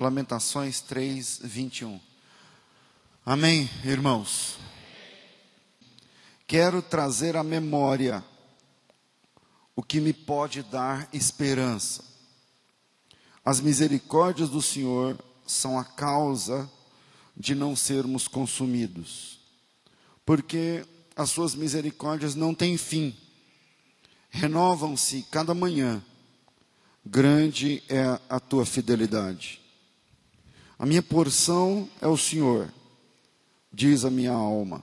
Lamentações 3, 21. Amém, irmãos? Quero trazer à memória o que me pode dar esperança. As misericórdias do Senhor são a causa de não sermos consumidos, porque as suas misericórdias não têm fim, renovam-se cada manhã. Grande é a tua fidelidade. A minha porção é o Senhor, diz a minha alma.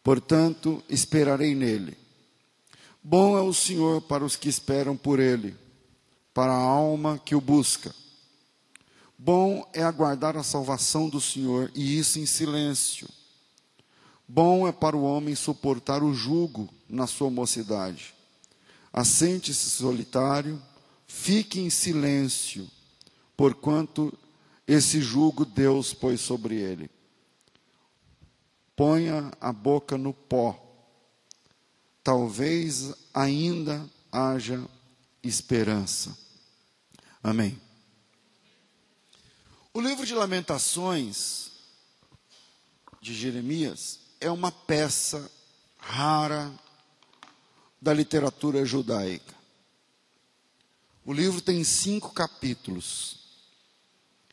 Portanto, esperarei nele. Bom é o Senhor para os que esperam por ele, para a alma que o busca. Bom é aguardar a salvação do Senhor, e isso em silêncio. Bom é para o homem suportar o jugo na sua mocidade. Assente-se solitário, fique em silêncio, porquanto esse jugo Deus pôs sobre ele. Ponha a boca no pó, talvez ainda haja esperança. Amém. O livro de Lamentações de Jeremias é uma peça rara da literatura judaica. O livro tem cinco capítulos.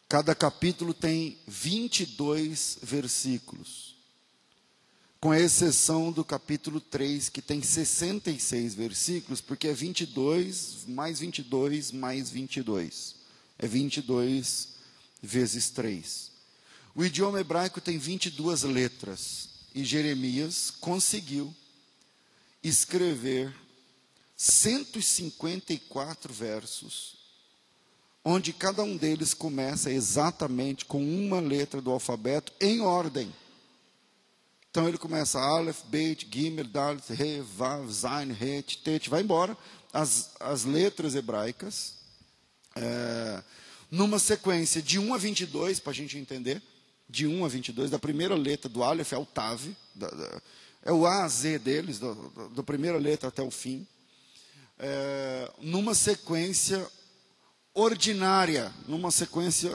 Cada capítulo tem 22 versículos. Com exceção do capítulo 3, que tem 66 versículos, porque é 22 mais 22 mais 22. É 22 vezes 3. O idioma hebraico tem 22 letras e Jeremias conseguiu escrever 154 versos, onde cada um deles começa exatamente com uma letra do alfabeto em ordem. Então ele começa Aleph, Beit, Gimel, Dalet, He, Vav, Zain, Het, Tet, vai embora. As, as letras hebraicas. É, numa sequência de 1 a 22, para a gente entender, de 1 a 22, da primeira letra do Aleph é o Tav, da, da, é o A a Z deles, da, primeira letra até o fim, é, numa sequência ordinária, numa sequência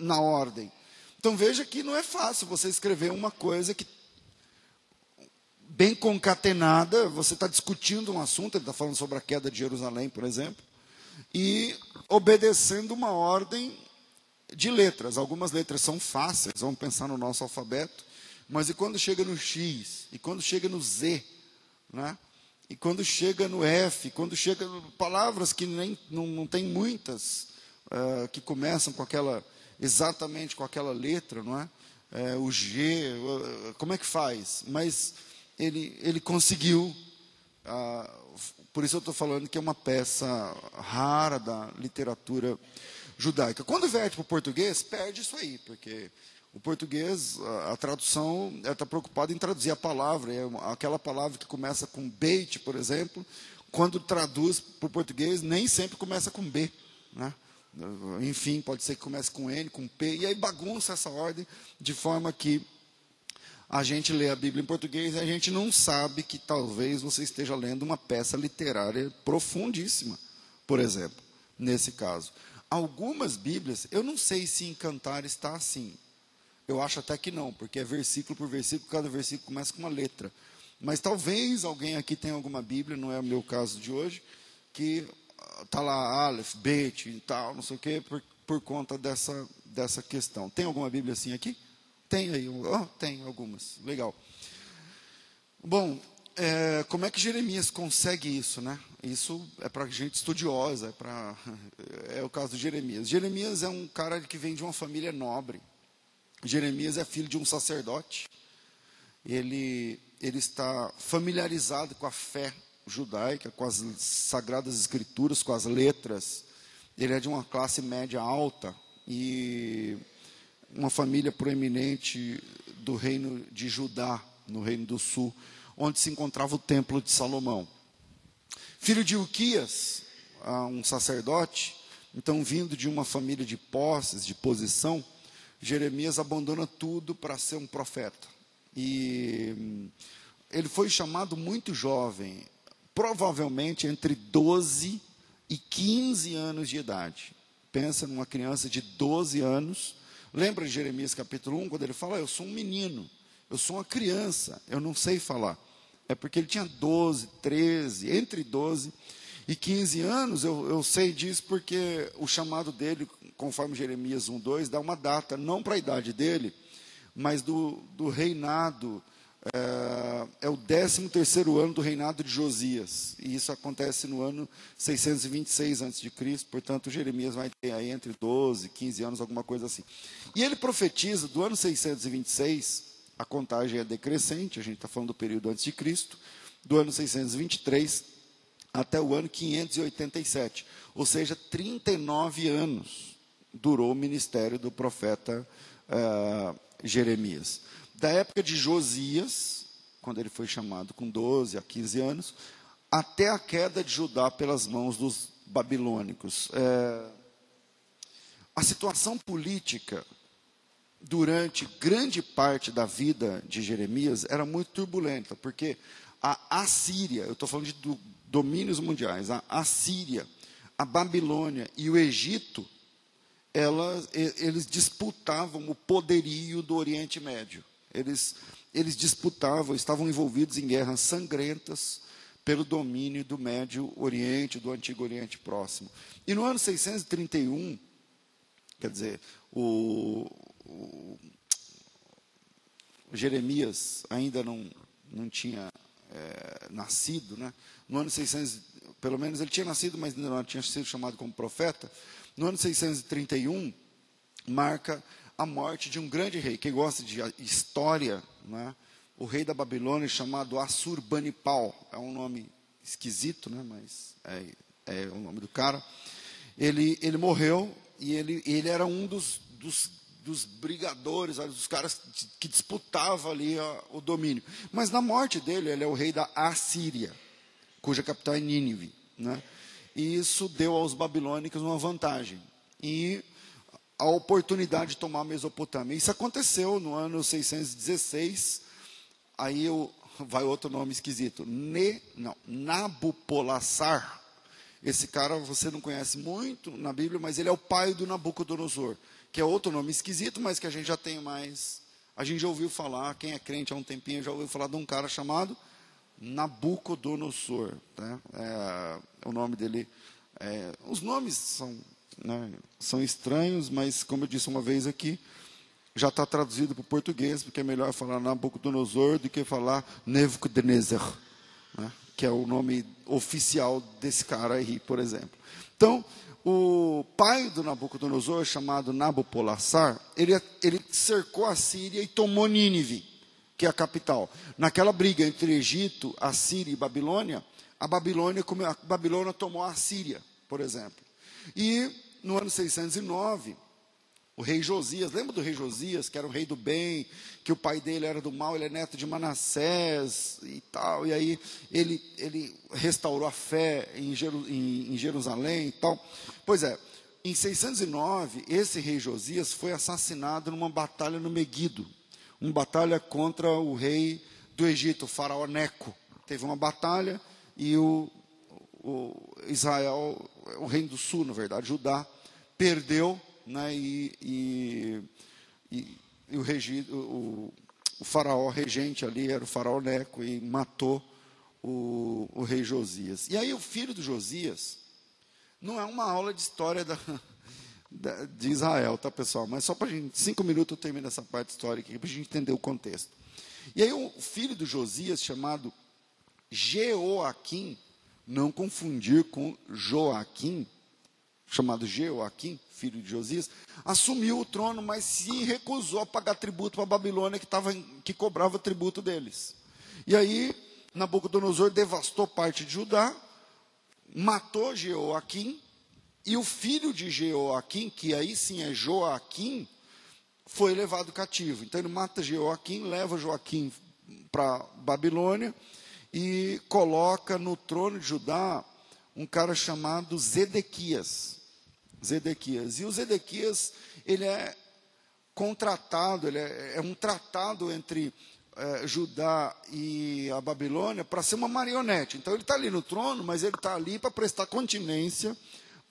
na ordem. Então veja que não é fácil você escrever uma coisa que bem concatenada, você está discutindo um assunto, ele está falando sobre a queda de Jerusalém, por exemplo, e obedecendo uma ordem de letras. Algumas letras são fáceis, vamos pensar no nosso alfabeto, mas e quando chega no X, e quando chega no Z, né? E quando chega no F, quando chega palavras que nem, não, não tem muitas, uh, que começam com aquela, exatamente com aquela letra, não é? é o G, uh, como é que faz? Mas ele, ele conseguiu uh, por isso eu estou falando que é uma peça rara da literatura judaica. Quando verte para o português, perde isso aí, porque o português, a, a tradução, está preocupada em traduzir a palavra. É aquela palavra que começa com beit, por exemplo, quando traduz para o português, nem sempre começa com B. Né? Enfim, pode ser que comece com N, com P, e aí bagunça essa ordem, de forma que a gente lê a Bíblia em português e a gente não sabe que talvez você esteja lendo uma peça literária profundíssima, por exemplo, nesse caso. Algumas Bíblias, eu não sei se em Cantar está assim. Eu acho até que não, porque é versículo por versículo, cada versículo começa com uma letra. Mas talvez alguém aqui tenha alguma Bíblia, não é o meu caso de hoje, que está lá Aleph, Bet e tal, não sei o quê, por, por conta dessa, dessa questão. Tem alguma Bíblia assim aqui? Tem aí, oh, tem algumas, legal. Bom, é, como é que Jeremias consegue isso, né? Isso é para gente estudiosa, é, pra, é o caso de Jeremias. Jeremias é um cara que vem de uma família nobre. Jeremias é filho de um sacerdote. Ele, ele está familiarizado com a fé judaica, com as sagradas escrituras, com as letras. Ele é de uma classe média alta e uma família proeminente do reino de Judá, no reino do sul, onde se encontrava o templo de Salomão. Filho de Uquias, um sacerdote, então vindo de uma família de posses, de posição, Jeremias abandona tudo para ser um profeta. E hum, ele foi chamado muito jovem, provavelmente entre 12 e 15 anos de idade. Pensa numa criança de 12 anos. Lembra de Jeremias capítulo 1, quando ele fala: Eu sou um menino, eu sou uma criança, eu não sei falar. É porque ele tinha 12, 13, entre 12 e 15 anos, eu, eu sei disso porque o chamado dele, conforme Jeremias 1, 2, dá uma data, não para a idade dele, mas do, do reinado é, é o 13 terceiro ano do reinado de Josias, e isso acontece no ano 626 a.C., portanto Jeremias vai ter aí entre 12 e 15 anos, alguma coisa assim. E ele profetiza do ano 626, a contagem é decrescente, a gente está falando do período antes de Cristo, do ano 623 até o ano 587, ou seja, 39 anos durou o ministério do profeta uh, Jeremias da época de Josias, quando ele foi chamado com 12 a 15 anos, até a queda de Judá pelas mãos dos babilônicos. É, a situação política durante grande parte da vida de Jeremias era muito turbulenta, porque a Assíria, eu estou falando de do, domínios mundiais, a Assíria, a Babilônia e o Egito, elas, eles disputavam o poderio do Oriente Médio. Eles, eles disputavam, estavam envolvidos em guerras sangrentas pelo domínio do Médio Oriente, do Antigo Oriente Próximo. E no ano 631, quer dizer, o, o Jeremias ainda não, não tinha é, nascido, né? no ano 600, pelo menos ele tinha nascido, mas ainda não tinha sido chamado como profeta. No ano 631, marca a morte de um grande rei. Quem gosta de história, né? o rei da Babilônia chamado Assurbanipal, é um nome esquisito, né? mas é, é o nome do cara. Ele, ele morreu e ele, ele era um dos, dos, dos brigadores, dos caras que disputava ali o domínio. Mas na morte dele, ele é o rei da Assíria, cuja capital é Nínive. Né? E isso deu aos babilônicos uma vantagem. E a oportunidade de tomar a Mesopotâmia. Isso aconteceu no ano 616. Aí eu, vai outro nome esquisito. Ne, não, Nabopolassar. Esse cara você não conhece muito na Bíblia, mas ele é o pai do Nabucodonosor, que é outro nome esquisito, mas que a gente já tem mais. A gente já ouviu falar, quem é crente há um tempinho já ouviu falar de um cara chamado Nabucodonosor. Né? É, o nome dele. É, os nomes são né, são estranhos, mas como eu disse uma vez aqui, já está traduzido para o português, porque é melhor falar Nabucodonosor do que falar Nebuchadnezzar, né, que é o nome oficial desse cara aí, por exemplo. Então, o pai do Nabucodonosor, chamado Nabopolassar, ele, ele cercou a Síria e tomou Nínive, que é a capital. Naquela briga entre Egito, Assíria e Babilônia, a Babilônia, a Babilônia tomou a Síria, por exemplo. E no ano 609, o rei Josias, lembra do rei Josias, que era o rei do bem, que o pai dele era do mal, ele é neto de Manassés e tal, e aí ele, ele restaurou a fé em, Jeru, em, em Jerusalém e tal. Pois é, em 609, esse rei Josias foi assassinado numa batalha no Meguido, uma batalha contra o rei do Egito, o faraó Neco. Teve uma batalha e o, o Israel, o reino do sul, na verdade, Judá, perdeu, né, e, e, e, e o, regi, o, o, faraó regente ali era o faraó Neco e matou o, o rei Josias. E aí o filho do Josias, não é uma aula de história da, de Israel, tá pessoal? Mas só para gente, cinco minutos eu termino essa parte histórica aqui, para a gente entender o contexto. E aí o filho do Josias, chamado Jeoaquim, não confundir com Joaquim, chamado Jeoaquim, filho de Josias, assumiu o trono, mas se recusou a pagar tributo para a Babilônia, que, tava, que cobrava tributo deles. E aí, Nabucodonosor devastou parte de Judá, matou Jeoaquim, e o filho de Jeoaquim, que aí sim é Joaquim, foi levado cativo. Então ele mata Jeoaquim, leva Joaquim para Babilônia, e coloca no trono de Judá um cara chamado Zedequias. Zedequias. E o Zedequias, ele é contratado, ele é, é um tratado entre é, Judá e a Babilônia para ser uma marionete. Então ele está ali no trono, mas ele está ali para prestar continência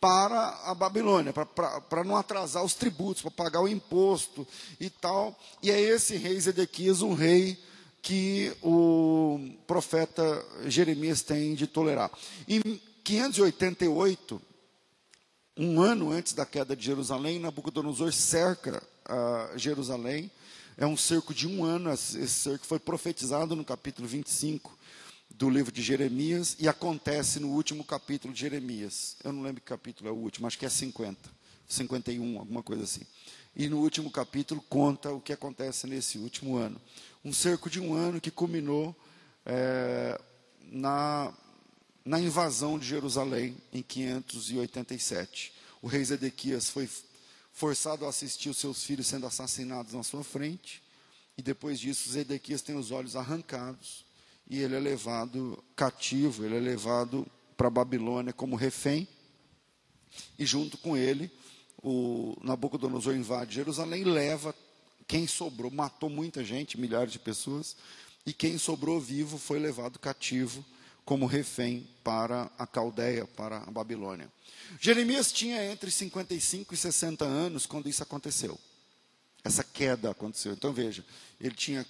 para a Babilônia, para não atrasar os tributos, para pagar o imposto e tal. E é esse rei Zedequias, um rei que o profeta Jeremias tem de tolerar. Em 588, um ano antes da queda de Jerusalém, Nabucodonosor cerca uh, Jerusalém. É um cerco de um ano, esse cerco foi profetizado no capítulo 25 do livro de Jeremias e acontece no último capítulo de Jeremias. Eu não lembro que capítulo é o último, acho que é 50, 51, alguma coisa assim. E no último capítulo conta o que acontece nesse último ano. Um cerco de um ano que culminou é, na, na invasão de Jerusalém em 587. O rei Zedequias foi forçado a assistir os seus filhos sendo assassinados na sua frente. E depois disso, Zedequias tem os olhos arrancados e ele é levado cativo, ele é levado para Babilônia como refém, e junto com ele, o Nabucodonosor invade Jerusalém, leva quem sobrou, matou muita gente, milhares de pessoas, e quem sobrou vivo foi levado cativo como refém para a Caldeia, para a Babilônia. Jeremias tinha entre 55 e 60 anos quando isso aconteceu. Essa queda aconteceu. Então veja, ele tinha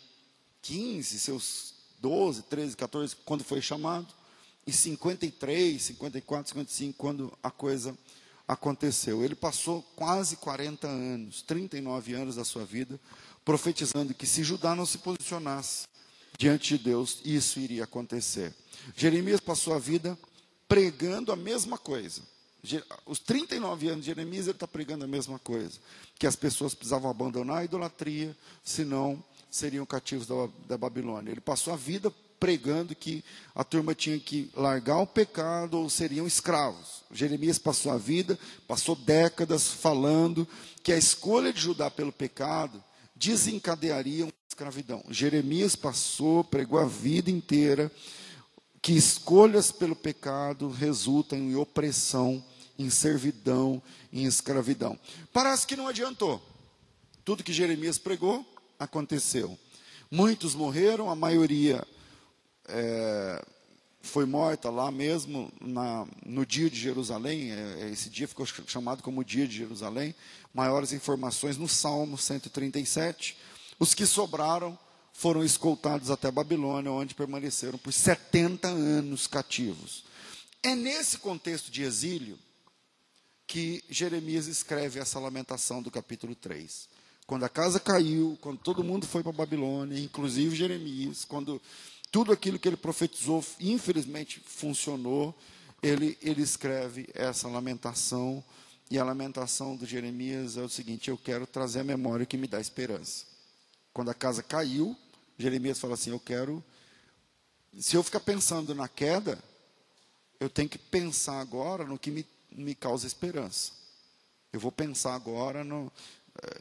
15, seus 12, 13, 14, quando foi chamado, e 53, 54, 55, quando a coisa aconteceu. Ele passou quase 40 anos, 39 anos da sua vida, profetizando que se Judá não se posicionasse diante de Deus, isso iria acontecer. Jeremias passou a vida pregando a mesma coisa. Os 39 anos de Jeremias, ele está pregando a mesma coisa: que as pessoas precisavam abandonar a idolatria, senão seriam cativos da, da Babilônia. Ele passou a vida pregando que a turma tinha que largar o pecado ou seriam escravos. Jeremias passou a vida, passou décadas falando que a escolha de Judá pelo pecado desencadearia uma escravidão. Jeremias passou, pregou a vida inteira que escolhas pelo pecado resultam em opressão, em servidão, em escravidão. Parece que não adiantou. Tudo que Jeremias pregou aconteceu. Muitos morreram, a maioria é, foi morta lá mesmo, na, no dia de Jerusalém. É, esse dia ficou chamado como dia de Jerusalém. Maiores informações no Salmo 137. Os que sobraram foram escoltados até Babilônia, onde permaneceram por 70 anos cativos. É nesse contexto de exílio que Jeremias escreve essa lamentação do capítulo 3 quando a casa caiu, quando todo mundo foi para a Babilônia, inclusive Jeremias, quando tudo aquilo que ele profetizou, infelizmente, funcionou, ele, ele escreve essa lamentação, e a lamentação de Jeremias é o seguinte: eu quero trazer a memória que me dá esperança. Quando a casa caiu, Jeremias fala assim: eu quero. Se eu ficar pensando na queda, eu tenho que pensar agora no que me, me causa esperança. Eu vou pensar agora no,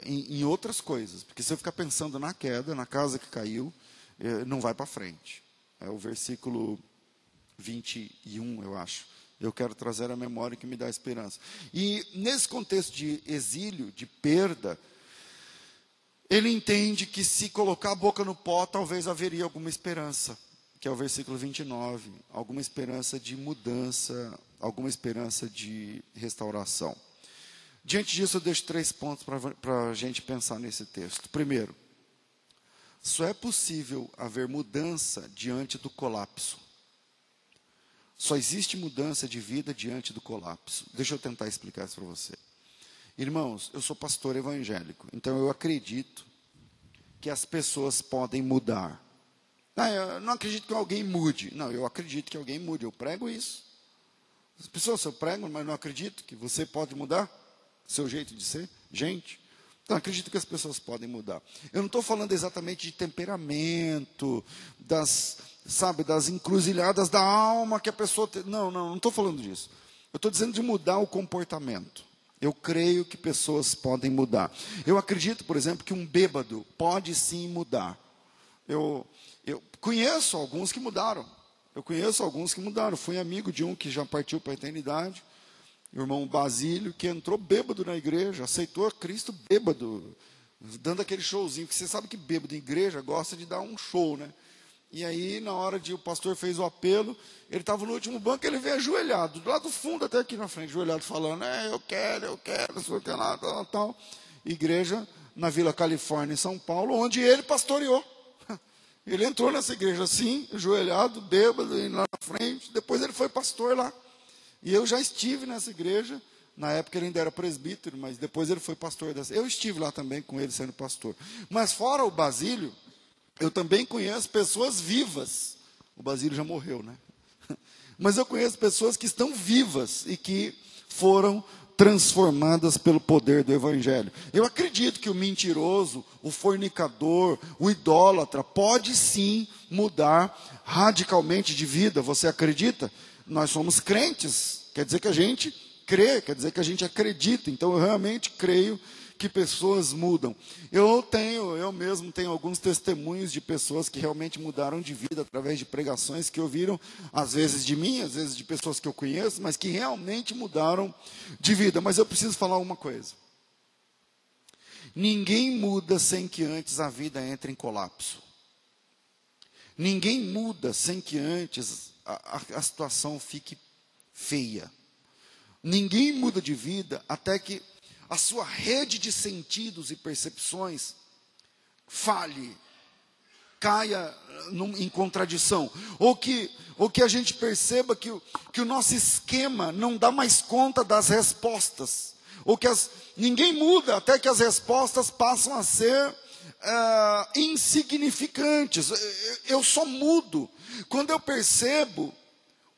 em, em, outras coisas. Porque se eu ficar pensando na queda, na casa que caiu, eh, não vai para frente. É o versículo 21, eu acho. Eu quero trazer a memória que me dá esperança. E nesse contexto de exílio, de perda, ele entende que se colocar a boca no pó, talvez haveria alguma esperança, que é o versículo 29, alguma esperança de mudança, alguma esperança de restauração. Diante disso, eu deixo três pontos para a gente pensar nesse texto. Primeiro, só é possível haver mudança diante do colapso. Só existe mudança de vida diante do colapso. Deixa eu tentar explicar isso para você. Irmãos, eu sou pastor evangélico, então eu acredito que as pessoas podem mudar. Ah, eu não acredito que alguém mude. Não, eu acredito que alguém mude. Eu prego isso. As pessoas, eu prego, mas não acredito que você pode mudar seu jeito de ser? Gente, então acredito que as pessoas podem mudar. Eu não estou falando exatamente de temperamento, das, sabe, das encruzilhadas da alma que a pessoa tem. Não, não, não estou falando disso. Eu estou dizendo de mudar o comportamento. Eu creio que pessoas podem mudar. Eu acredito, por exemplo, que um bêbado pode sim mudar. Eu, eu conheço alguns que mudaram. Eu conheço alguns que mudaram. Fui amigo de um que já partiu para a eternidade o irmão Basílio, que entrou bêbado na igreja, aceitou a Cristo bêbado, dando aquele showzinho, que você sabe que bêbado em igreja gosta de dar um show, né? E aí, na hora de o pastor fez o apelo, ele estava no último banco, ele veio ajoelhado, lá do fundo até aqui na frente, ajoelhado, falando: É, eu quero, eu quero, que lá, tal, tal. Igreja na Vila Califórnia, em São Paulo, onde ele pastoreou. Ele entrou nessa igreja assim, ajoelhado, bêbado, indo lá na frente, depois ele foi pastor lá. E eu já estive nessa igreja, na época ele ainda era presbítero, mas depois ele foi pastor dessa. Eu estive lá também com ele sendo pastor. Mas fora o Basílio, eu também conheço pessoas vivas. O Basílio já morreu, né? Mas eu conheço pessoas que estão vivas e que foram transformadas pelo poder do Evangelho. Eu acredito que o mentiroso, o fornicador, o idólatra, pode sim mudar radicalmente de vida. Você acredita? Nós somos crentes, quer dizer que a gente crê, quer dizer que a gente acredita. Então eu realmente creio que pessoas mudam. Eu tenho, eu mesmo tenho alguns testemunhos de pessoas que realmente mudaram de vida através de pregações que ouviram, às vezes de mim, às vezes de pessoas que eu conheço, mas que realmente mudaram de vida. Mas eu preciso falar uma coisa. Ninguém muda sem que antes a vida entre em colapso. Ninguém muda sem que antes a, a, situação fique feia. Ninguém muda de vida até que a sua rede de sentidos e percepções falhe, caia num, em contradição, ou que, ou que a gente perceba que, que o nosso esquema não dá mais conta das respostas, ou que as, ninguém muda até que as respostas passam a ser uh, insignificantes. Eu só mudo quando eu percebo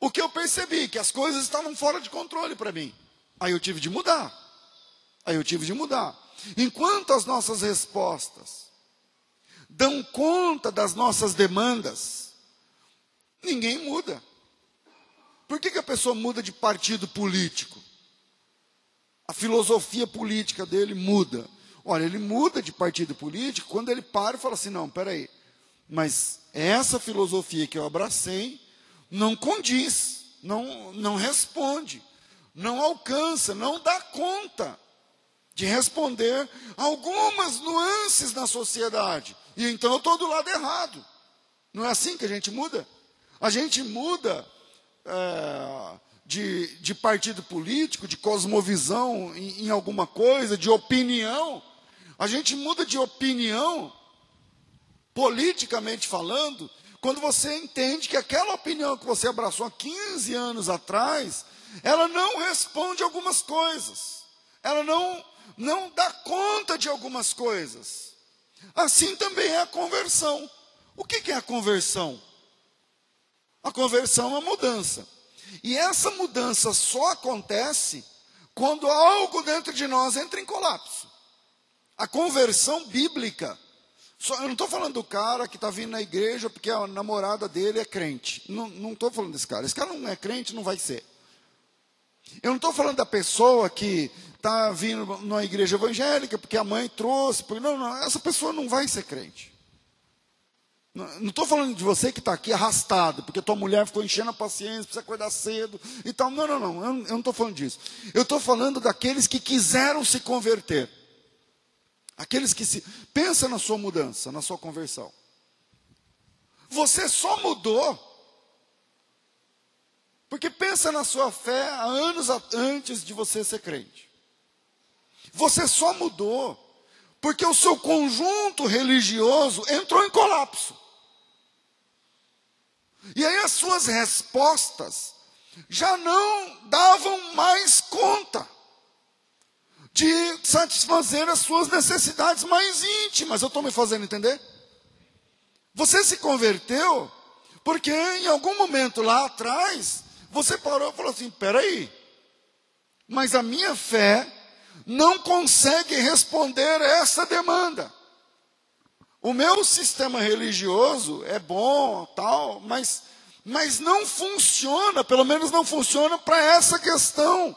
o que eu percebi, que as coisas estavam fora de controle para mim. Aí eu tive de mudar. Aí eu tive de mudar. Enquanto as nossas respostas dão conta das nossas demandas, ninguém muda. Por que, que a pessoa muda de partido político? A filosofia política dele muda. Olha, ele muda de partido político quando ele para e fala assim: não, peraí, mas essa filosofia que eu abracei não condiz, não, não responde, não alcança, não dá conta de responder algumas nuances na sociedade. E então eu estou do lado errado. Não é assim que a gente muda? A gente muda é, de, de, partido político, de cosmovisão em, em alguma coisa, de opinião. A gente muda de opinião, politicamente falando, quando você entende que aquela opinião que você abraçou há 15 anos atrás, ela não responde algumas coisas. Ela não não dá conta de algumas coisas. Assim também é a conversão. O que é a conversão? A conversão é uma mudança. E essa mudança só acontece quando algo dentro de nós entra em colapso. A conversão bíblica. Só, eu não estou falando do cara que está vindo na igreja porque a namorada dele é crente. Não estou falando desse cara. Esse cara não é crente, não vai ser. Eu não estou falando da pessoa que está vindo numa igreja evangélica porque a mãe trouxe. Porque, não, não, essa pessoa não vai ser crente. Não estou falando de você que está aqui arrastado, porque tua mulher ficou enchendo a paciência, precisa acordar cedo e tal. Não, não, não, eu não estou falando disso. Eu estou falando daqueles que quiseram se converter. Aqueles que se. Pensa na sua mudança, na sua conversão. Você só mudou porque pensa na sua fé há anos antes de você ser crente. Você só mudou porque o seu conjunto religioso entrou em colapso. E aí as suas respostas já não davam mais conta de satisfazer as suas necessidades mais íntimas. Eu estou me fazendo entender? Você se converteu porque em algum momento lá atrás você parou e falou assim: peraí, mas a minha fé não consegue responder essa demanda. O meu sistema religioso é bom, tal, mas, mas não funciona, pelo menos não funciona para essa questão.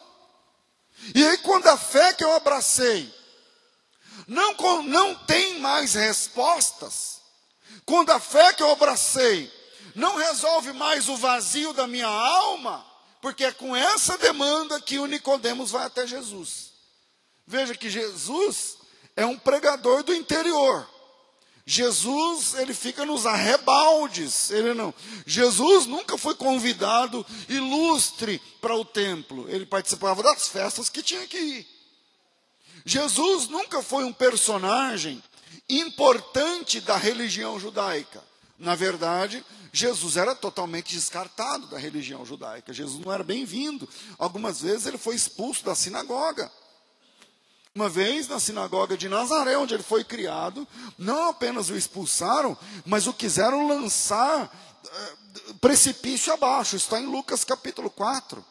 E aí, quando a fé que eu abracei não, não tem mais respostas, quando a fé que eu abracei não resolve mais o vazio da minha alma, porque é com essa demanda que o Nicodemos vai até Jesus. Veja que Jesus é um pregador do interior. Jesus, ele fica nos arrebaldes, ele não. Jesus nunca foi convidado ilustre para o templo, ele participava das festas que tinha que ir. Jesus nunca foi um personagem importante da religião judaica. Na verdade, Jesus era totalmente descartado da religião judaica. Jesus não era bem-vindo. Algumas vezes ele foi expulso da sinagoga. Uma vez na sinagoga de Nazaré, onde ele foi criado, não apenas o expulsaram, mas o quiseram lançar uh, precipício abaixo. Está em Lucas capítulo 4.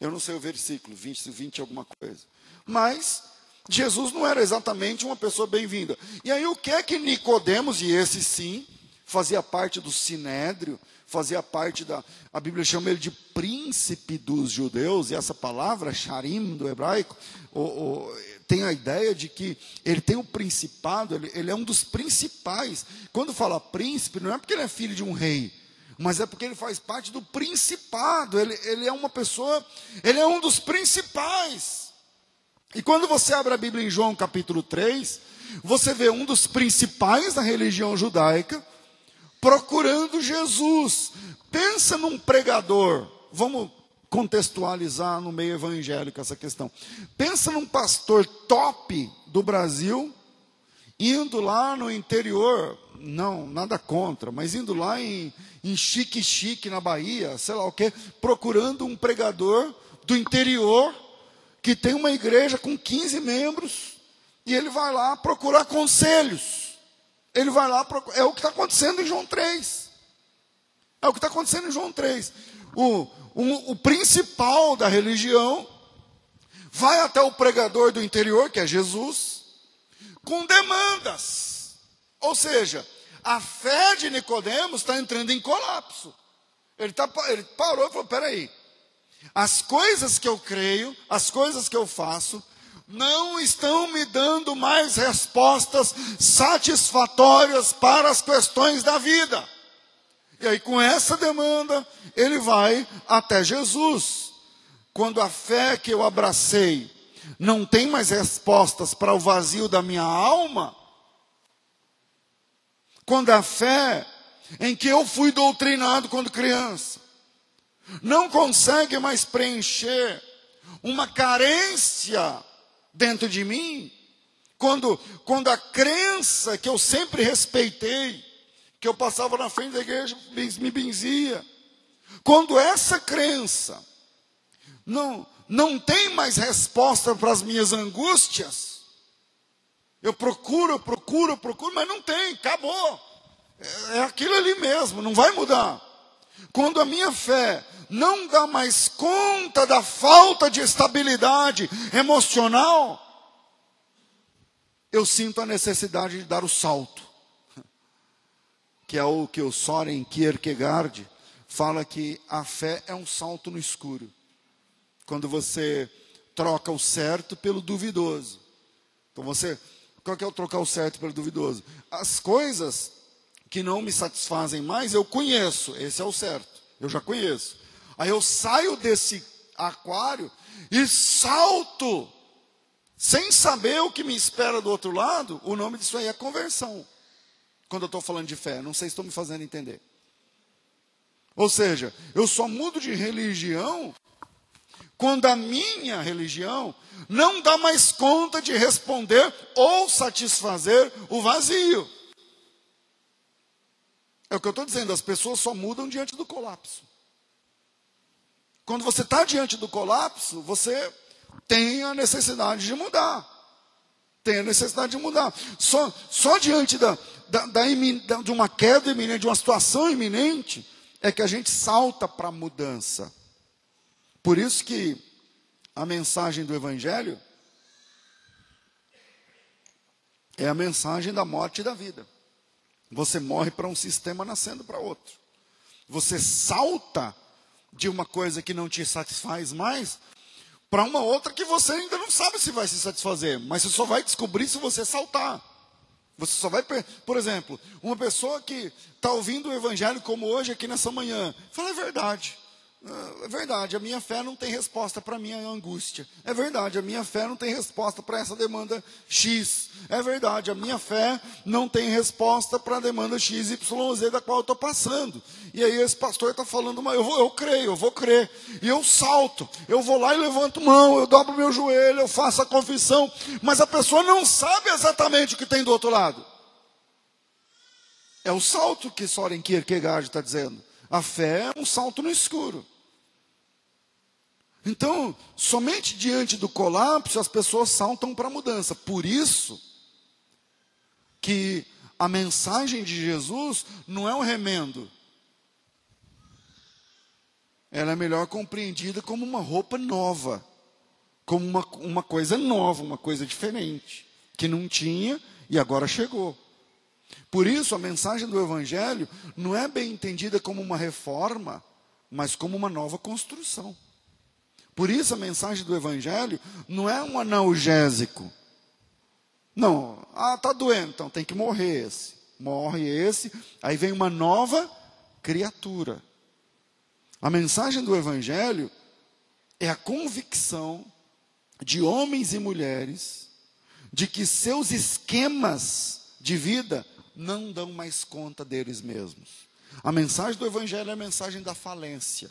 Eu não sei o versículo, 20, 20 alguma coisa. Mas Jesus não era exatamente uma pessoa bem-vinda. E aí o que é que Nicodemos, e esse sim, fazia parte do sinédrio, fazia parte da. A Bíblia chama ele de príncipe dos judeus, e essa palavra, sharim, do hebraico, tem a ideia de que ele tem o principado, ele, ele é um dos principais. Quando fala príncipe, não é porque ele é filho de um rei, mas é porque ele faz parte do principado, ele, ele é uma pessoa, ele é um dos principais. E quando você abre a Bíblia em João capítulo 3, você vê um dos principais da religião judaica, procurando Jesus. Pensa num pregador. Vamos contextualizar no meio evangélico essa questão. Pensa num pastor top do Brasil indo lá no interior, não, nada contra, mas indo lá em, em Chique Chique, na Bahia, sei lá o quê, procurando um pregador do interior que tem uma igreja com 15 membros e ele vai lá procurar conselhos. Ele vai lá, é o que está acontecendo em João 3. É o que está acontecendo em João 3. O, o, o principal da religião vai até o pregador do interior, que é Jesus, com demandas. Ou seja, a fé de Nicodemos está entrando em colapso. Ele, tá, ele parou e falou: peraí, as coisas que eu creio, as coisas que eu faço, não estão me dando mais respostas satisfatórias para as questões da vida. E aí, com essa demanda, ele vai até Jesus. Quando a fé que eu abracei não tem mais respostas para o vazio da minha alma, quando a fé em que eu fui doutrinado quando criança não consegue mais preencher uma carência dentro de mim, quando, quando a crença que eu sempre respeitei, que eu passava na frente da igreja, me benzia, quando essa crença não, não tem mais resposta para as minhas angústias, eu procuro, procuro, procuro, mas não tem, acabou. É, é aquilo ali mesmo, não vai mudar. Quando a minha fé não dá mais conta da falta de estabilidade emocional, eu sinto a necessidade de dar o salto. Que é o que o Soren Kierkegaard fala que a fé é um salto no escuro. Quando você troca o certo pelo duvidoso. Então você, qual que é o trocar o certo pelo duvidoso? As coisas que não me satisfazem mais, eu conheço, esse é o certo, eu já conheço. Aí eu saio desse aquário e salto, sem saber o que me espera do outro lado. O nome disso aí é conversão. Quando eu estou falando de fé, não sei se estou me fazendo entender. Ou seja, eu só mudo de religião quando a minha religião não dá mais conta de responder ou satisfazer o vazio. É o que eu estou dizendo, as pessoas só mudam diante do colapso. Quando você está diante do colapso, você tem a necessidade de mudar. Tem a necessidade de mudar. Só, só diante da, da, da, de uma queda iminente, de uma situação iminente, é que a gente salta para a mudança. Por isso que a mensagem do Evangelho é a mensagem da morte e da vida. Você morre para um sistema nascendo para outro. Você salta de uma coisa que não te satisfaz mais para uma outra que você ainda não sabe se vai se satisfazer, mas você só vai descobrir se você saltar. Você só vai, por exemplo, uma pessoa que está ouvindo o evangelho como hoje aqui nessa manhã, fala a verdade. É verdade, a minha fé não tem resposta para a minha angústia. É verdade, a minha fé não tem resposta para essa demanda X. É verdade, a minha fé não tem resposta para a demanda X, Y, Z da qual eu estou passando. E aí esse pastor está falando, mas eu, vou, eu creio, eu vou crer. E eu salto, eu vou lá e levanto mão, eu dobro meu joelho, eu faço a confissão. Mas a pessoa não sabe exatamente o que tem do outro lado. É o salto que Soren Kierkegaard está dizendo. A fé é um salto no escuro. Então, somente diante do colapso as pessoas saltam para a mudança. Por isso que a mensagem de Jesus não é um remendo. Ela é melhor compreendida como uma roupa nova, como uma, uma coisa nova, uma coisa diferente, que não tinha e agora chegou. Por isso, a mensagem do Evangelho não é bem entendida como uma reforma, mas como uma nova construção. Por isso a mensagem do Evangelho não é um analgésico. Não, ah, está doendo, então tem que morrer esse. Morre esse, aí vem uma nova criatura. A mensagem do Evangelho é a convicção de homens e mulheres de que seus esquemas de vida não dão mais conta deles mesmos. A mensagem do Evangelho é a mensagem da falência.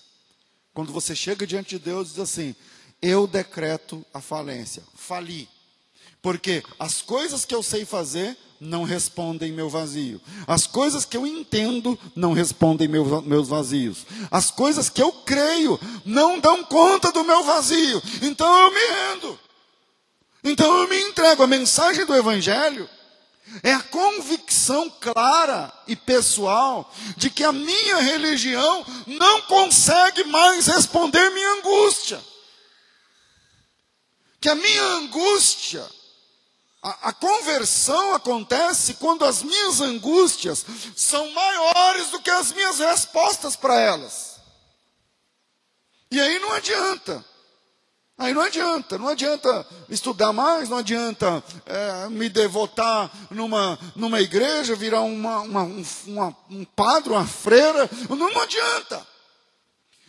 Quando você chega diante de Deus diz assim: Eu decreto a falência, fali. Porque as coisas que eu sei fazer não respondem meu vazio. As coisas que eu entendo não respondem meu, meus vazios. As coisas que eu creio não dão conta do meu vazio. Então eu me rendo. Então eu me entrego. A mensagem do Evangelho é a convicção clara e pessoal de que a minha religião não consegue mais responder minha angústia. Que a minha angústia, a, a conversão acontece quando as minhas angústias são maiores do que as minhas respostas para elas. E aí não adianta. Aí não adianta, não adianta estudar mais, não adianta é, me devotar numa, numa igreja, virar uma, uma, um, uma, um padre, uma freira, não, não adianta.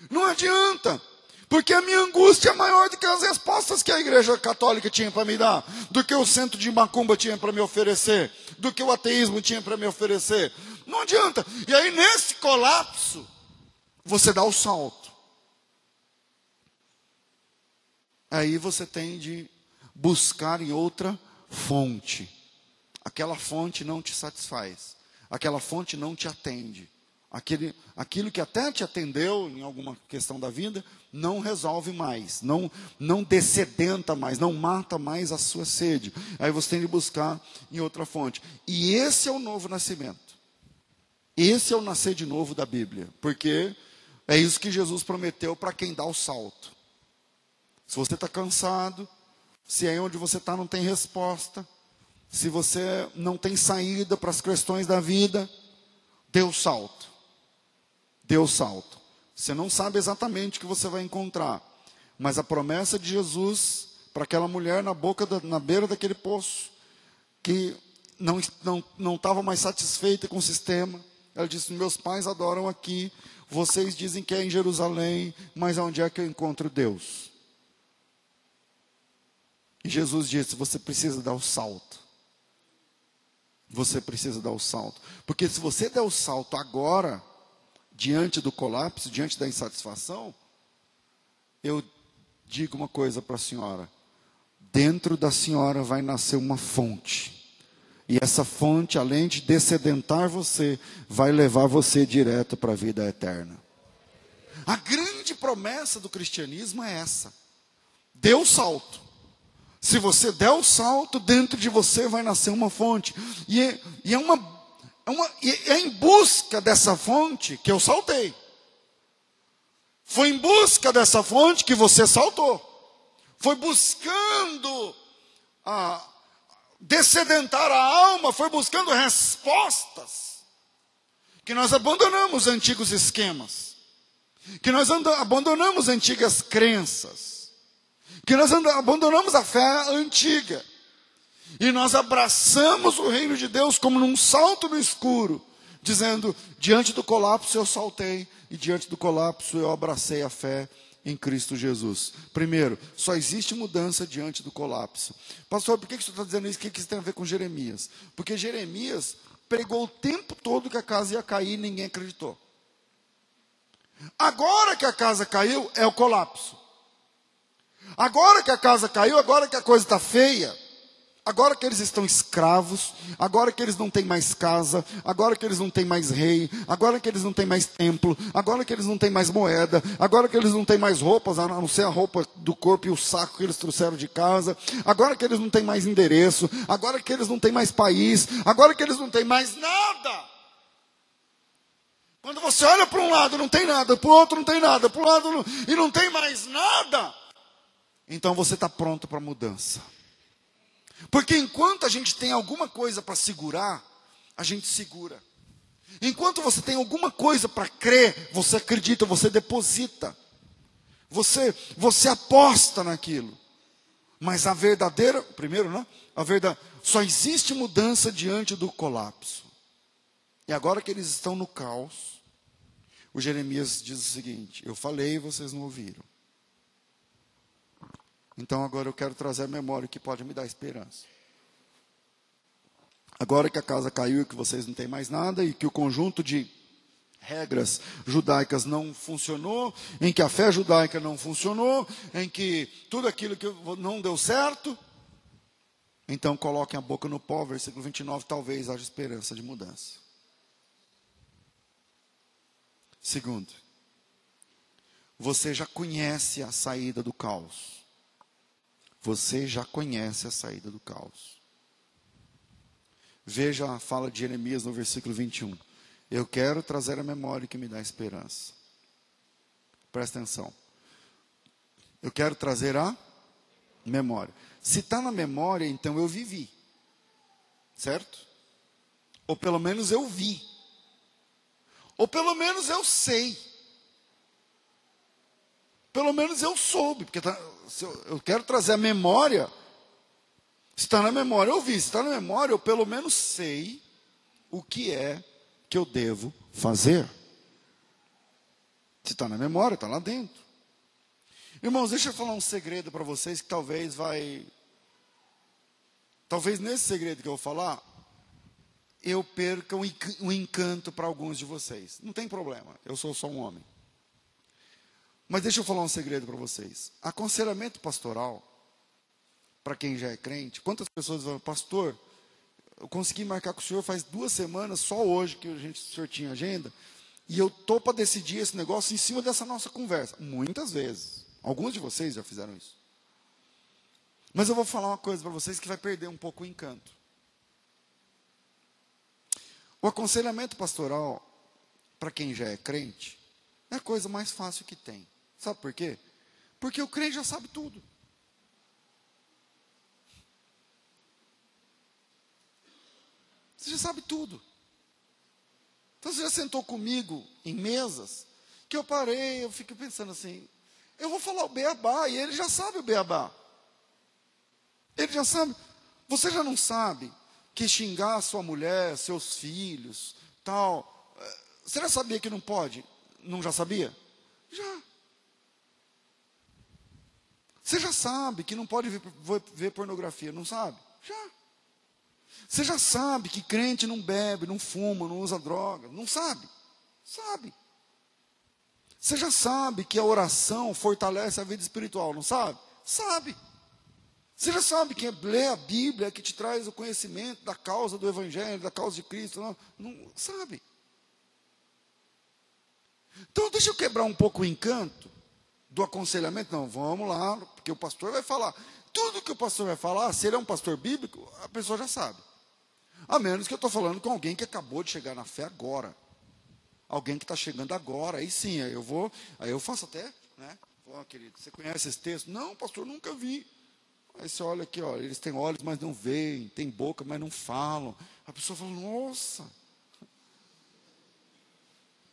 Não adianta. Porque a minha angústia é maior do que as respostas que a igreja católica tinha para me dar, do que o centro de macumba tinha para me oferecer, do que o ateísmo tinha para me oferecer. Não adianta. E aí, nesse colapso, você dá o salto. Aí você tem de buscar em outra fonte. Aquela fonte não te satisfaz, aquela fonte não te atende. Aquele, aquilo que até te atendeu em alguma questão da vida, não resolve mais, não, não decedenta mais, não mata mais a sua sede. Aí você tem de buscar em outra fonte. E esse é o novo nascimento. Esse é o nascer de novo da Bíblia, porque é isso que Jesus prometeu para quem dá o salto. Se você está cansado, se aí onde você está não tem resposta, se você não tem saída para as questões da vida, dê o salto. Dê o salto. Você não sabe exatamente o que você vai encontrar, mas a promessa de Jesus para aquela mulher na boca, da, na beira daquele poço, que não não não estava mais satisfeita com o sistema, ela disse: meus pais adoram aqui, vocês dizem que é em Jerusalém, mas onde é que eu encontro Deus? E Jesus disse: você precisa dar o salto. Você precisa dar o salto. Porque se você der o salto agora, diante do colapso, diante da insatisfação, eu digo uma coisa para a senhora: dentro da senhora vai nascer uma fonte. E essa fonte, além de descedentar você, vai levar você direto para a vida eterna. A grande promessa do cristianismo é essa: dê o salto. Se você der o salto, dentro de você vai nascer uma fonte. E é, e é uma, é, uma, é em busca dessa fonte que eu saltei. Foi em busca dessa fonte que você saltou. Foi buscando a, descedentar a alma, foi buscando respostas. Que nós abandonamos antigos esquemas. Que nós abandonamos antigas crenças que nós abandonamos a fé antiga. E nós abraçamos o reino de Deus como num salto no escuro, dizendo: diante do colapso eu saltei, e diante do colapso eu abracei a fé em Cristo Jesus. Primeiro, só existe mudança diante do colapso. Pastor, por que você está dizendo isso? O que isso tem a ver com Jeremias? Porque Jeremias pregou o tempo todo que a casa ia cair e ninguém acreditou. Agora que a casa caiu, é o colapso. Agora que a casa caiu, agora que a coisa está feia, Agora que eles estão escravos, agora que eles não têm mais casa, agora que eles não têm mais rei, agora que eles não têm mais templo, agora que eles não têm mais moeda, agora que eles não têm mais roupas, a não ser a roupa do corpo e o saco que eles trouxeram de casa, agora que eles não têm mais endereço, agora que eles não têm mais país, agora que eles não têm mais nada. Quando você olha para um lado não tem nada, para o outro não tem nada, para o lado não, e não tem mais nada, então você está pronto para mudança. Porque enquanto a gente tem alguma coisa para segurar, a gente segura. Enquanto você tem alguma coisa para crer, você acredita, você deposita. Você, você aposta naquilo. Mas a verdadeira, primeiro, né? A verdade, só existe mudança diante do colapso. E agora que eles estão no caos, o Jeremias diz o seguinte: Eu falei e vocês não ouviram. Então agora eu quero trazer a memória que pode me dar esperança. Agora que a casa caiu e que vocês não têm mais nada e que o conjunto de regras judaicas não funcionou, em que a fé judaica não funcionou, em que tudo aquilo que não deu certo, então coloquem a boca no pó, versículo 29, talvez haja esperança de mudança. Segundo, você já conhece a saída do caos. Você já conhece a saída do caos. Veja a fala de Jeremias no versículo 21. Eu quero trazer a memória que me dá esperança. Presta atenção. Eu quero trazer a memória. Se está na memória, então eu vivi. Certo? Ou pelo menos eu vi. Ou pelo menos eu sei. Pelo menos eu soube, porque tá, eu, eu quero trazer a memória. Está na memória, eu vi, está na memória, eu pelo menos sei o que é que eu devo fazer. Se está na memória, está lá dentro. Irmãos, deixa eu falar um segredo para vocês que talvez vai. Talvez nesse segredo que eu vou falar, eu perca um encanto para alguns de vocês. Não tem problema, eu sou só um homem. Mas deixa eu falar um segredo para vocês. Aconselhamento pastoral, para quem já é crente, quantas pessoas falam, pastor, eu consegui marcar com o senhor faz duas semanas, só hoje que a gente, o senhor tinha agenda, e eu estou para decidir esse negócio em cima dessa nossa conversa. Muitas vezes. Alguns de vocês já fizeram isso. Mas eu vou falar uma coisa para vocês que vai perder um pouco o encanto. O aconselhamento pastoral, para quem já é crente, é a coisa mais fácil que tem. Sabe por quê? Porque o crente já sabe tudo. Você já sabe tudo. Então você já sentou comigo em mesas que eu parei, eu fico pensando assim, eu vou falar o beabá e ele já sabe o beabá. Ele já sabe. Você já não sabe que xingar sua mulher, seus filhos, tal. Eh, você já sabia que não pode? Não já sabia? Já. Você já sabe que não pode ver, ver pornografia, não sabe? Já. Você já sabe que crente não bebe, não fuma, não usa droga, não sabe? Sabe. Você já sabe que a oração fortalece a vida espiritual, não sabe? Sabe. Você já sabe que ler a Bíblia é que te traz o conhecimento da causa do Evangelho, da causa de Cristo, não, não sabe. Então deixa eu quebrar um pouco o encanto do aconselhamento, não, vamos lá, porque o pastor vai falar. Tudo que o pastor vai falar, se ele é um pastor bíblico, a pessoa já sabe. A menos que eu estou falando com alguém que acabou de chegar na fé agora. Alguém que está chegando agora, aí sim, aí eu vou, aí eu faço até, né? Oh, querido, você conhece esse texto? Não, pastor, nunca vi. Aí você olha aqui, ó, eles têm olhos, mas não veem, têm boca, mas não falam. A pessoa fala, nossa,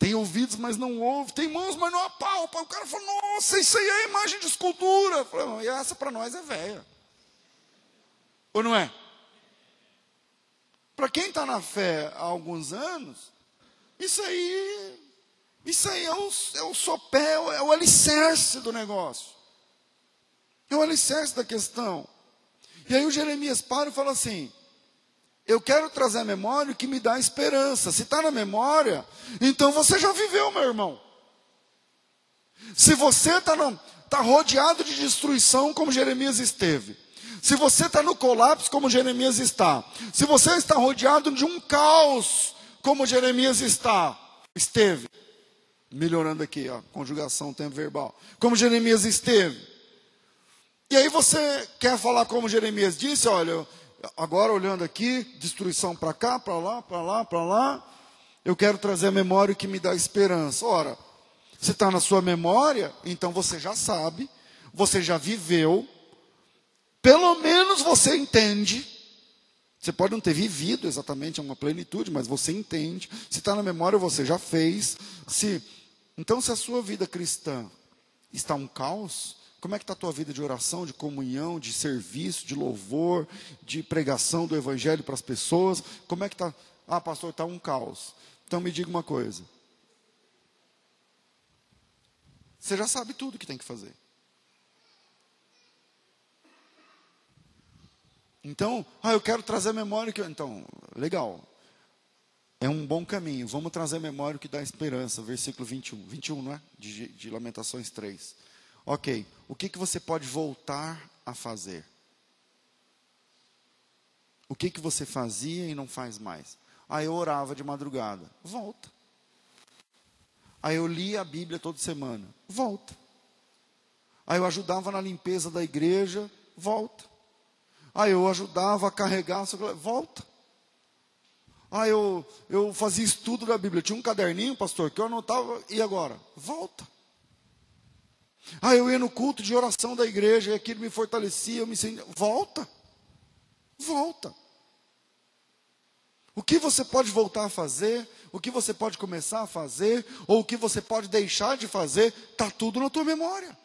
tem ouvidos, mas não ouve. Tem mãos, mas não apalpa. O cara fala, nossa, isso aí é imagem de escultura. Eu falei, essa para nós é velha. Ou não é? Para quem está na fé há alguns anos, Isso aí, isso aí é o, é o sopé, é o alicerce do negócio. É o alicerce da questão. E aí o Jeremias para e fala assim: Eu quero trazer a memória que me dá esperança. Se está na memória, então você já viveu, meu irmão. Se você está tá rodeado de destruição, como Jeremias esteve. Se você está no colapso, como Jeremias está. Se você está rodeado de um caos, como Jeremias está, esteve. Melhorando aqui, a conjugação, tempo verbal. Como Jeremias esteve. E aí você quer falar como Jeremias disse, olha, agora olhando aqui, destruição para cá, para lá, para lá, para lá. Eu quero trazer a memória que me dá esperança. Ora, se está na sua memória, então você já sabe, você já viveu, pelo menos você entende. Você pode não ter vivido exatamente uma plenitude, mas você entende. Se está na memória, você já fez. Se então, se a sua vida cristã está um caos, como é que está a tua vida de oração, de comunhão, de serviço, de louvor, de pregação do evangelho para as pessoas? Como é que está? Ah, pastor, está um caos. Então me diga uma coisa. Você já sabe tudo que tem que fazer. Então, ah, eu quero trazer a memória que. Então, legal. É um bom caminho. Vamos trazer a memória que dá esperança. Versículo 21. 21, não é? De, de Lamentações 3. Ok. O que, que você pode voltar a fazer? O que, que você fazia e não faz mais? Ah, eu orava de madrugada. Volta. Aí eu lia a Bíblia toda semana. Volta. Aí eu ajudava na limpeza da igreja. Volta. Aí eu ajudava a carregar. Volta. Aí eu, eu fazia estudo da Bíblia. Tinha um caderninho, pastor, que eu anotava. E agora? Volta. Aí eu ia no culto de oração da igreja. E aquilo me fortalecia. Eu me sentia. Volta. Volta. O que você pode voltar a fazer, o que você pode começar a fazer, ou o que você pode deixar de fazer, está tudo na tua memória.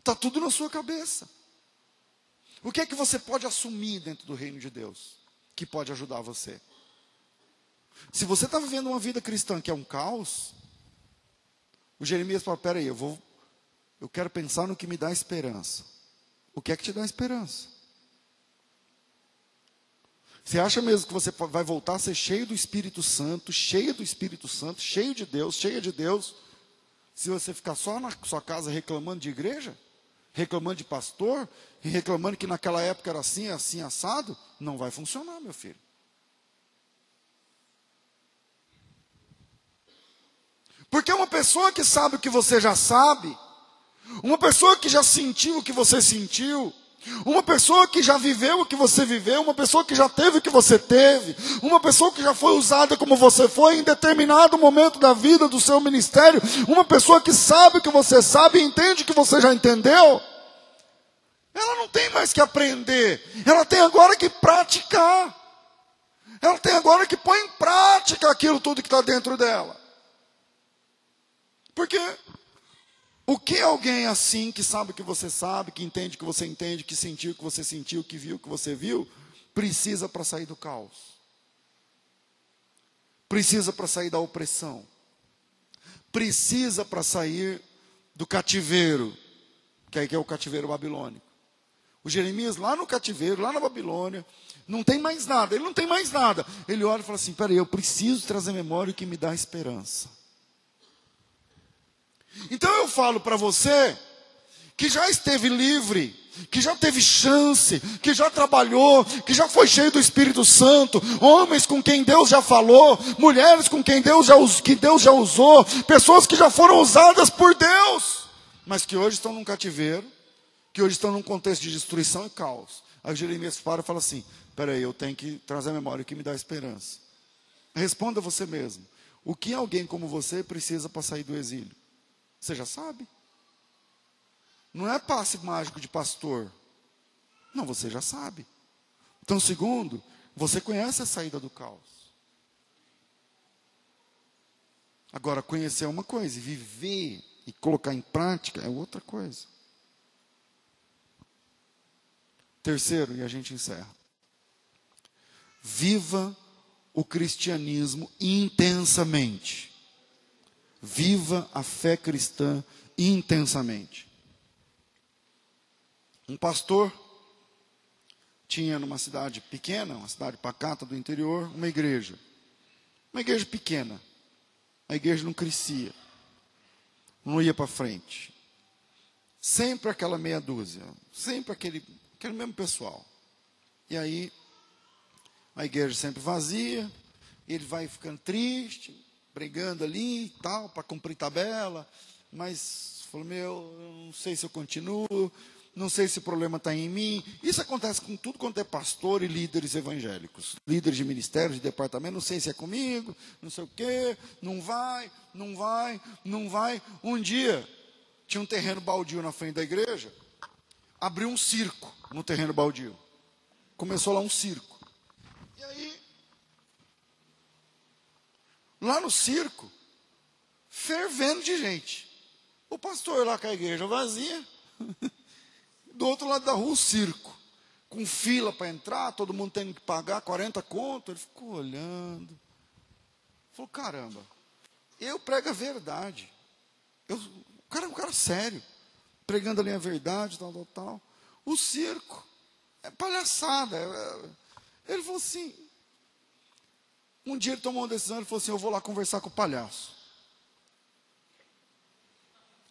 Está tudo na sua cabeça. O que é que você pode assumir dentro do reino de Deus que pode ajudar você? Se você está vivendo uma vida cristã que é um caos, o Jeremias fala: peraí, eu vou, eu quero pensar no que me dá esperança. O que é que te dá esperança? Você acha mesmo que você vai voltar a ser cheio do Espírito Santo, cheio do Espírito Santo, cheio de Deus, cheia de Deus, se você ficar só na sua casa reclamando de igreja, reclamando de pastor, e reclamando que naquela época era assim, assim, assado? Não vai funcionar, meu filho. Porque uma pessoa que sabe o que você já sabe, uma pessoa que já sentiu o que você sentiu, uma pessoa que já viveu o que você viveu, uma pessoa que já teve o que você teve, uma pessoa que já foi usada como você foi em determinado momento da vida do seu ministério, uma pessoa que sabe o que você sabe e entende o que você já entendeu, ela não tem mais que aprender, ela tem agora que praticar. Ela tem agora que pôr em prática aquilo tudo que está dentro dela. Porque o que alguém assim, que sabe o que você sabe, que entende o que você entende, que sentiu o que você sentiu, que viu o que você viu, precisa para sair do caos? Precisa para sair da opressão? Precisa para sair do cativeiro, que aí que é o cativeiro babilônico. O Jeremias lá no cativeiro, lá na Babilônia, não tem mais nada, ele não tem mais nada. Ele olha e fala assim: peraí, eu preciso trazer memória que me dá esperança. Então falo para você que já esteve livre, que já teve chance, que já trabalhou, que já foi cheio do Espírito Santo, homens com quem Deus já falou, mulheres com quem Deus já, que Deus já usou, pessoas que já foram usadas por Deus, mas que hoje estão num cativeiro, que hoje estão num contexto de destruição e caos. Aí Jeremias para e fala assim: peraí, eu tenho que trazer a memória que me dá esperança. Responda você mesmo: o que alguém como você precisa para sair do exílio? Você já sabe. Não é passe mágico de pastor. Não, você já sabe. Então, segundo, você conhece a saída do caos. Agora, conhecer é uma coisa, viver e colocar em prática é outra coisa. Terceiro, e a gente encerra. Viva o cristianismo intensamente. Viva a fé cristã intensamente. Um pastor tinha numa cidade pequena, uma cidade pacata do interior, uma igreja. Uma igreja pequena. A igreja não crescia. Não ia para frente. Sempre aquela meia dúzia. Sempre aquele, aquele mesmo pessoal. E aí, a igreja sempre vazia. Ele vai ficando triste, brigando ali e tal, para cumprir tabela. Mas, falou, meu, eu não sei se eu continuo não sei se o problema está em mim. Isso acontece com tudo quanto é pastor e líderes evangélicos, líderes de ministérios, de departamento, não sei se é comigo, não sei o quê, não vai, não vai, não vai. Um dia, tinha um terreno baldio na frente da igreja, abriu um circo no terreno baldio. Começou lá um circo. E aí, lá no circo, fervendo de gente. O pastor lá com a igreja vazia. Do outro lado da rua, o circo. Com fila para entrar, todo mundo tendo que pagar 40 conto. Ele ficou olhando. Falou, caramba, eu prego a verdade. Eu, o cara é um cara sério. Pregando ali a verdade, tal, tal, tal. O circo é palhaçada. É, é, ele falou assim. Um dia ele tomou uma decisão, ele falou assim: Eu vou lá conversar com o palhaço.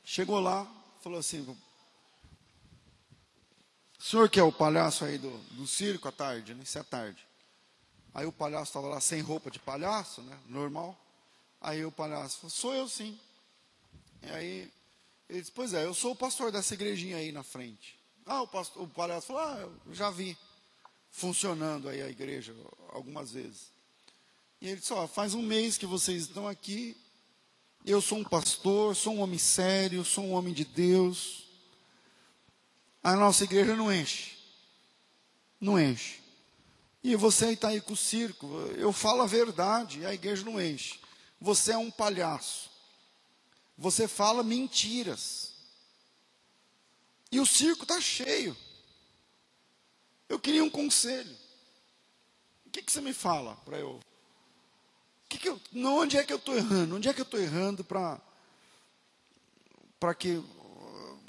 Chegou lá, falou assim: o senhor que é o palhaço aí do, do circo à tarde, né? Isso é tarde. Aí o palhaço estava lá sem roupa de palhaço, né? Normal. Aí o palhaço falou, sou eu sim. E aí ele disse, pois é, eu sou o pastor dessa igrejinha aí na frente. Ah, o, pastor, o palhaço falou, ah, eu já vi funcionando aí a igreja algumas vezes. E ele disse, ó, faz um mês que vocês estão aqui, eu sou um pastor, sou um homem sério, sou um homem de Deus, a nossa igreja não enche. Não enche. E você está aí com o circo, eu falo a verdade, a igreja não enche. Você é um palhaço. Você fala mentiras. E o circo está cheio. Eu queria um conselho. O que, que você me fala para eu? Que que eu? Onde é que eu estou errando? Onde é que eu estou errando para que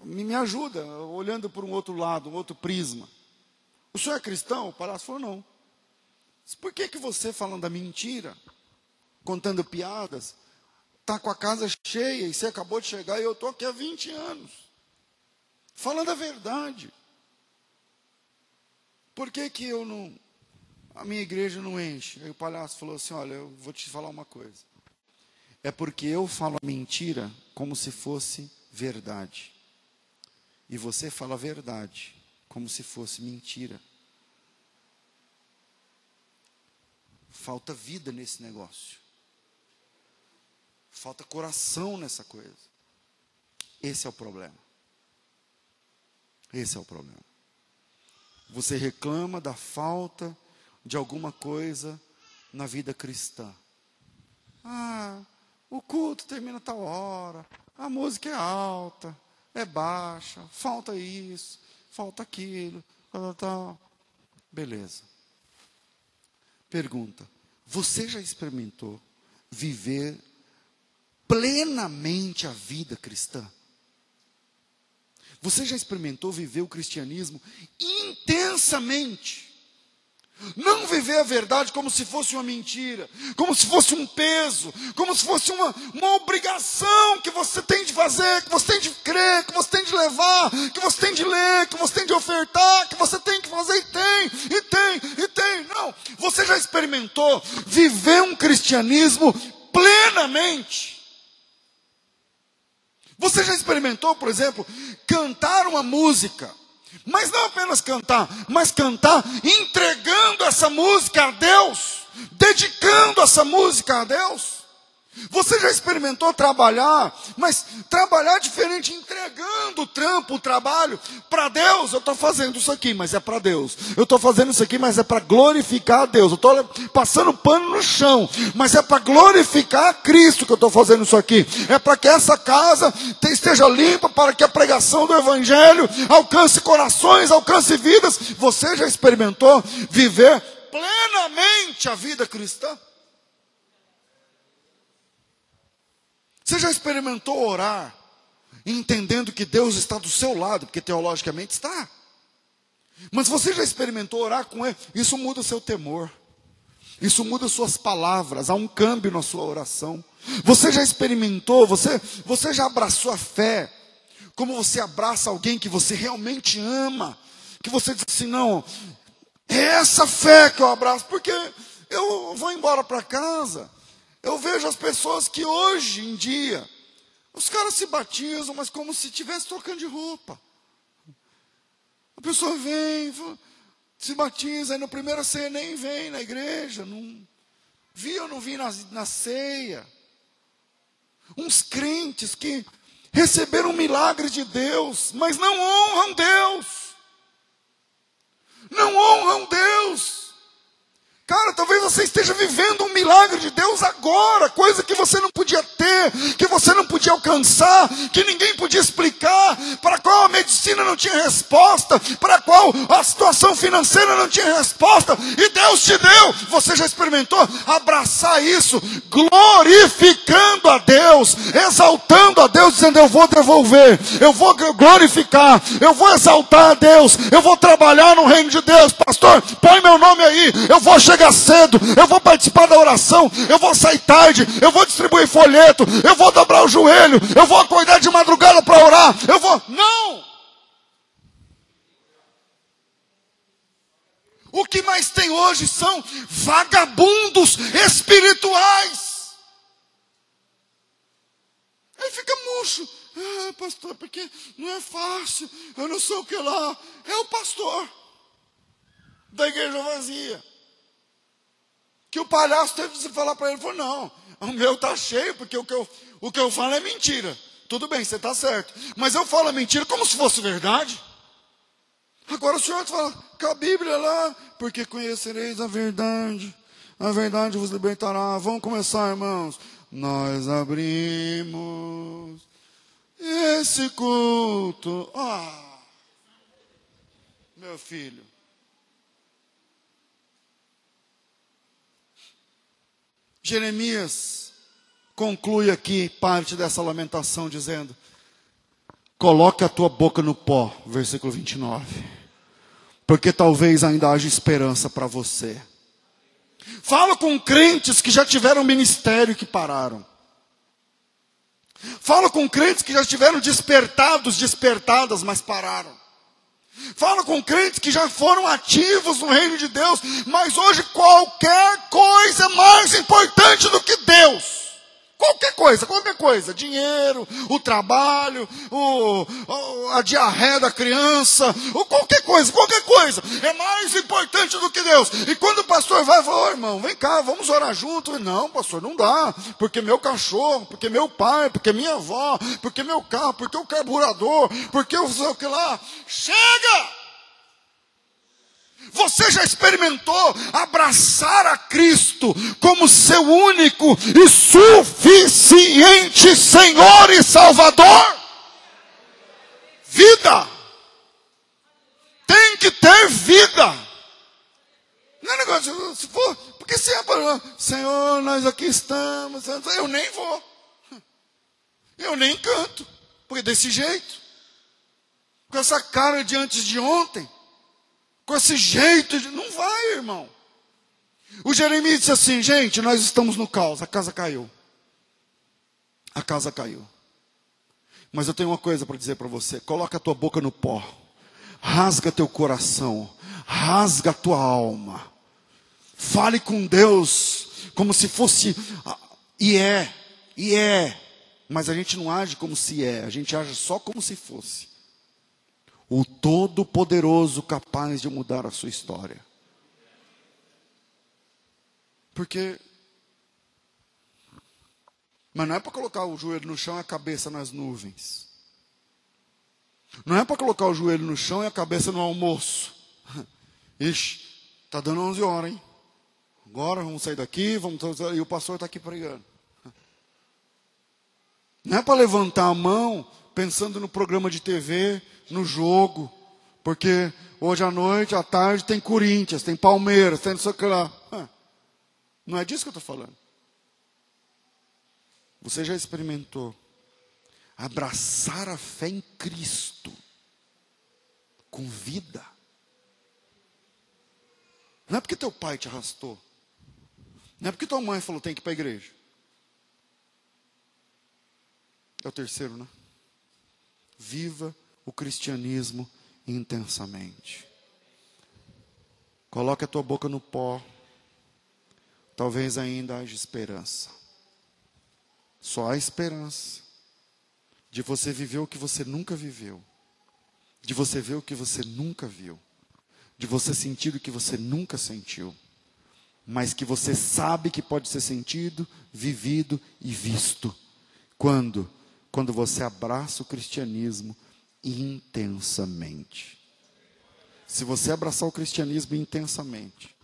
me, me ajuda, olhando por um outro lado, um outro prisma. O senhor é cristão? O palhaço falou, não. Por que, que você, falando da mentira, contando piadas, está com a casa cheia e você acabou de chegar e eu estou aqui há 20 anos, falando a verdade? Por que, que eu não. A minha igreja não enche? Aí o palhaço falou assim: Olha, eu vou te falar uma coisa. É porque eu falo a mentira como se fosse verdade e você fala a verdade, como se fosse mentira. Falta vida nesse negócio. Falta coração nessa coisa. Esse é o problema. Esse é o problema. Você reclama da falta de alguma coisa na vida cristã. Ah, o culto termina tal hora, a música é alta, é baixa, falta isso, falta aquilo, tal, tal. Beleza. Pergunta: você já experimentou viver plenamente a vida cristã? Você já experimentou viver o cristianismo intensamente? Não viver a verdade como se fosse uma mentira, como se fosse um peso, como se fosse uma, uma obrigação que você tem de fazer, que você tem de crer, que você tem de levar, que você tem de ler, que você tem de ofertar, que você tem que fazer e tem, e tem, e tem. Não, você já experimentou viver um cristianismo plenamente. Você já experimentou, por exemplo, cantar uma música mas não apenas cantar, mas cantar entregando essa música a Deus, dedicando essa música a Deus. Você já experimentou trabalhar, mas trabalhar diferente, entregando o trampo, o trabalho para Deus. Eu estou fazendo isso aqui, mas é para Deus. Eu estou fazendo isso aqui, mas é para glorificar a Deus. Eu estou passando pano no chão, mas é para glorificar a Cristo que eu estou fazendo isso aqui. É para que essa casa esteja limpa, para que a pregação do Evangelho alcance corações, alcance vidas. Você já experimentou viver plenamente a vida cristã? Você já experimentou orar entendendo que Deus está do seu lado, porque teologicamente está. Mas você já experimentou orar com Ele? Isso muda o seu temor. Isso muda suas palavras, há um câmbio na sua oração. Você já experimentou, você, você já abraçou a fé, como você abraça alguém que você realmente ama, que você diz assim: não, é essa fé que eu abraço, porque eu vou embora para casa, eu vejo as pessoas que hoje em dia, os caras se batizam, mas como se estivesse trocando de roupa. A pessoa vem, se batiza, e no primeiro ceia nem vem na igreja, não vi ou não vi na, na ceia. Uns crentes que receberam um milagre de Deus, mas não honram Deus. Não honram Deus. Cara, talvez você esteja vivendo um milagre de Deus agora, coisa que você não podia ter, que você não podia alcançar, que ninguém podia explicar, para qual a medicina não tinha resposta, para qual a situação financeira não tinha resposta, e Deus te deu. Você já experimentou abraçar isso, glorificando a Deus, exaltando a Deus, dizendo: Eu vou devolver, eu vou glorificar, eu vou exaltar a Deus, eu vou trabalhar no reino de Deus, pastor, põe meu nome aí, eu vou chegar chegar cedo, eu vou participar da oração, eu vou sair tarde, eu vou distribuir folheto, eu vou dobrar o joelho, eu vou acordar de madrugada para orar, eu vou. Não! O que mais tem hoje são vagabundos espirituais. Aí fica murcho. Ah, pastor, porque não é fácil, eu não sei o que lá. É o pastor da igreja vazia. Que o palhaço teve que falar para ele, falou, não, o meu está cheio, porque o que, eu, o que eu falo é mentira. Tudo bem, você está certo. Mas eu falo a mentira como se fosse verdade. Agora o senhor fala com a Bíblia lá, porque conhecereis a verdade. A verdade vos libertará. Vamos começar, irmãos. Nós abrimos esse culto. Ah, meu filho. Jeremias conclui aqui parte dessa lamentação dizendo: Coloque a tua boca no pó, versículo 29. Porque talvez ainda haja esperança para você. Fala com crentes que já tiveram ministério e que pararam. Fala com crentes que já estiveram despertados, despertadas, mas pararam. Fala com crentes que já foram ativos no reino de Deus, mas hoje qualquer coisa é mais importante do que Deus. Qualquer coisa, qualquer coisa. Dinheiro, o trabalho, o, a diarreia da criança, ou qualquer coisa, qualquer coisa. É mais importante do que Deus. E quando o pastor vai, fala, oh, irmão, vem cá, vamos orar junto. Não, pastor, não dá. Porque meu cachorro, porque meu pai, porque minha avó, porque meu carro, porque o carburador, porque o que lá. Chega! Você já experimentou abraçar a Cristo como seu único e suficiente Senhor e Salvador? Vida. Tem que ter vida. Não é negócio, se for, porque se é Senhor, nós aqui estamos, eu nem vou. Eu nem canto, porque desse jeito, com essa cara de antes de ontem, com esse jeito de. Não vai, irmão. O Jeremias disse assim: gente, nós estamos no caos, a casa caiu. A casa caiu. Mas eu tenho uma coisa para dizer para você: coloca a tua boca no pó, rasga teu coração, rasga a tua alma. Fale com Deus como se fosse. E é, e é. Mas a gente não age como se é, a gente age só como se fosse o Todo-Poderoso capaz de mudar a sua história. Porque. Mas não é para colocar o joelho no chão e a cabeça nas nuvens. Não é para colocar o joelho no chão e a cabeça no almoço. Ixi, está dando 11 horas, hein? Agora vamos sair daqui, vamos e o pastor está aqui pregando. Não é para levantar a mão pensando no programa de TV, no jogo, porque hoje à noite, à tarde, tem Corinthians, tem Palmeiras, tem não sei o que lá. Não é disso que eu estou falando. Você já experimentou abraçar a fé em Cristo com vida? Não é porque teu pai te arrastou. Não é porque tua mãe falou tem que ir para a igreja. É o terceiro, né? Viva o cristianismo intensamente. Coloque a tua boca no pó. Talvez ainda haja esperança. Só há esperança de você viver o que você nunca viveu, de você ver o que você nunca viu, de você sentir o que você nunca sentiu, mas que você sabe que pode ser sentido, vivido e visto. Quando? Quando você abraça o cristianismo intensamente. Se você abraçar o cristianismo intensamente,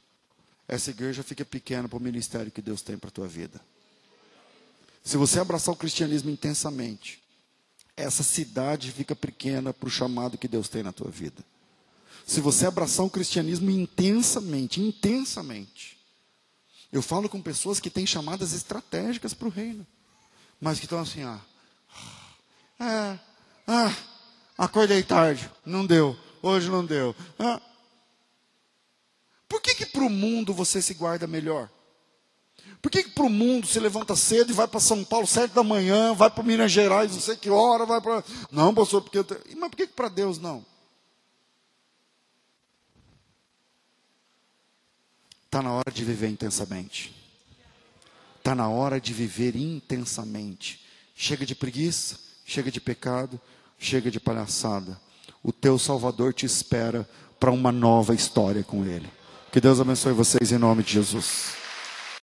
essa igreja fica pequena para o ministério que Deus tem para a tua vida. Se você abraçar o cristianismo intensamente, essa cidade fica pequena para o chamado que Deus tem na tua vida. Se você abraçar o cristianismo intensamente, intensamente. Eu falo com pessoas que têm chamadas estratégicas para o reino, mas que estão assim, ah, é, ah, acordei tarde, não deu, hoje não deu. Ah. Por que que para o mundo você se guarda melhor? Por que, que para o mundo se levanta cedo e vai para São Paulo sete da manhã, vai para Minas Gerais, não sei que hora, vai para. Não, pastor, porque. Eu... Mas por que, que para Deus não? Está na hora de viver intensamente. Está na hora de viver intensamente. Chega de preguiça, chega de pecado, chega de palhaçada. O teu Salvador te espera para uma nova história com Ele. Que Deus abençoe vocês em nome de Jesus.